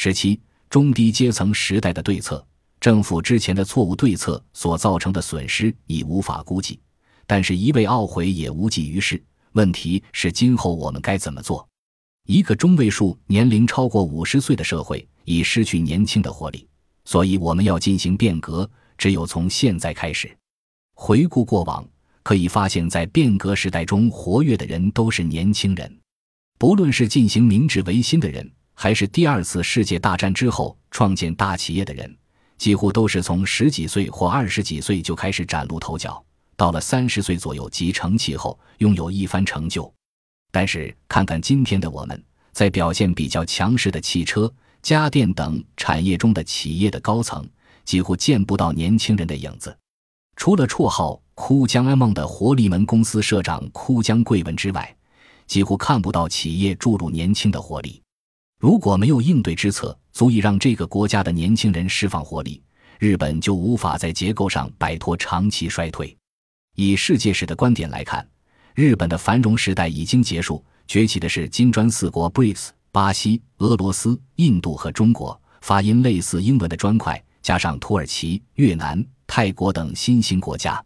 十七、中低阶层时代的对策，政府之前的错误对策所造成的损失已无法估计，但是一味懊悔也无济于事。问题是今后我们该怎么做？一个中位数年龄超过五十岁的社会已失去年轻的活力，所以我们要进行变革，只有从现在开始。回顾过往，可以发现，在变革时代中活跃的人都是年轻人，不论是进行明治维新的人。还是第二次世界大战之后创建大企业的人，几乎都是从十几岁或二十几岁就开始崭露头角，到了三十岁左右即成气候，拥有一番成就。但是看看今天的我们，在表现比较强势的汽车、家电等产业中的企业的高层，几乎见不到年轻人的影子。除了绰号“枯江安梦”的活力门公司社长枯江贵文之外，几乎看不到企业注入年轻的活力。如果没有应对之策，足以让这个国家的年轻人释放活力，日本就无法在结构上摆脱长期衰退。以世界史的观点来看，日本的繁荣时代已经结束，崛起的是金砖四国 （BRICS）、巴西、俄罗斯、印度和中国，发音类似英文的砖块，加上土耳其、越南、泰国等新兴国家，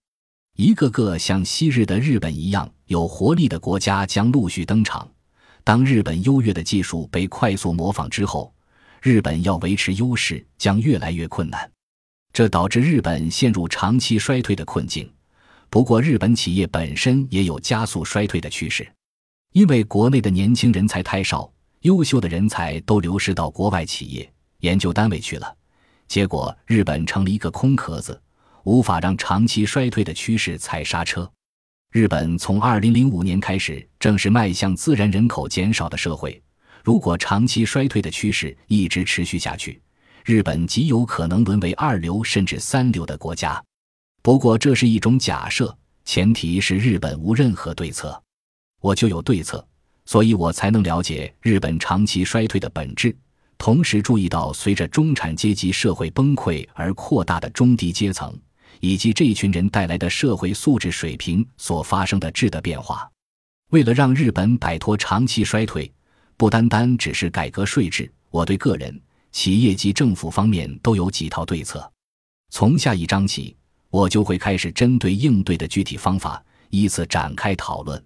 一个个像昔日的日本一样有活力的国家将陆续登场。当日本优越的技术被快速模仿之后，日本要维持优势将越来越困难，这导致日本陷入长期衰退的困境。不过，日本企业本身也有加速衰退的趋势，因为国内的年轻人才太少，优秀的人才都流失到国外企业、研究单位去了，结果日本成了一个空壳子，无法让长期衰退的趋势踩刹车。日本从二零零五年开始，正是迈向自然人口减少的社会。如果长期衰退的趋势一直持续下去，日本极有可能沦为二流甚至三流的国家。不过，这是一种假设，前提是日本无任何对策。我就有对策，所以我才能了解日本长期衰退的本质，同时注意到随着中产阶级社会崩溃而扩大的中低阶层。以及这群人带来的社会素质水平所发生的质的变化。为了让日本摆脱长期衰退，不单单只是改革税制，我对个人、企业及政府方面都有几套对策。从下一章起，我就会开始针对应对的具体方法依次展开讨论。